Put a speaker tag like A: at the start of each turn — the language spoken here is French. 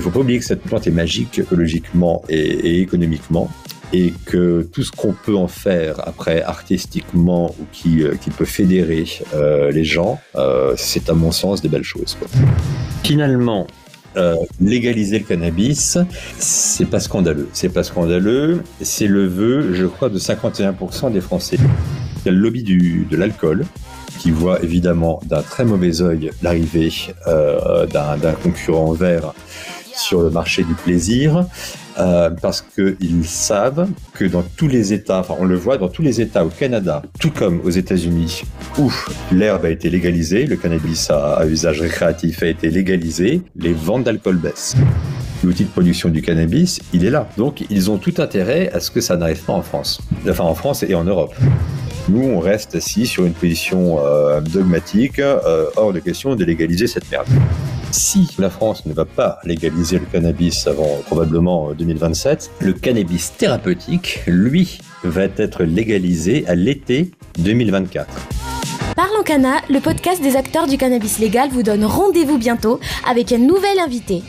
A: Il faut pas oublier que cette plante est magique écologiquement et, économiquement et que tout ce qu'on peut en faire après artistiquement ou qui, euh, qui peut fédérer euh, les gens, euh, c'est à mon sens des belles choses. Finalement, légaliser le cannabis, c'est pas scandaleux. C'est pas scandaleux. C'est le vœu, je crois, de 51% des Français. Il y a le lobby du, de l'alcool qui voit évidemment d'un très mauvais œil l'arrivée d'un concurrent vert sur le marché du plaisir euh, parce qu'ils savent que dans tous les États, enfin on le voit dans tous les États au Canada, tout comme aux États-Unis, où l'herbe a été légalisée, le cannabis à, usage récréatif a été légalisé, les ventes d'alcool baissent. L'outil de production du cannabis, il est là. Donc ils ont tout intérêt à ce que ça n'arrive pas en France. Enfin en France et en Europe. Nous, on reste assis sur une position euh, dogmatique, euh, hors de question de légaliser cette merde. Si la France ne va pas légaliser le cannabis avant probablement 2027, le cannabis thérapeutique, lui, va être légalisé à l'été 2024.
B: Parlons Cana, le podcast des acteurs du cannabis légal vous donne rendez-vous bientôt avec un nouvel invité.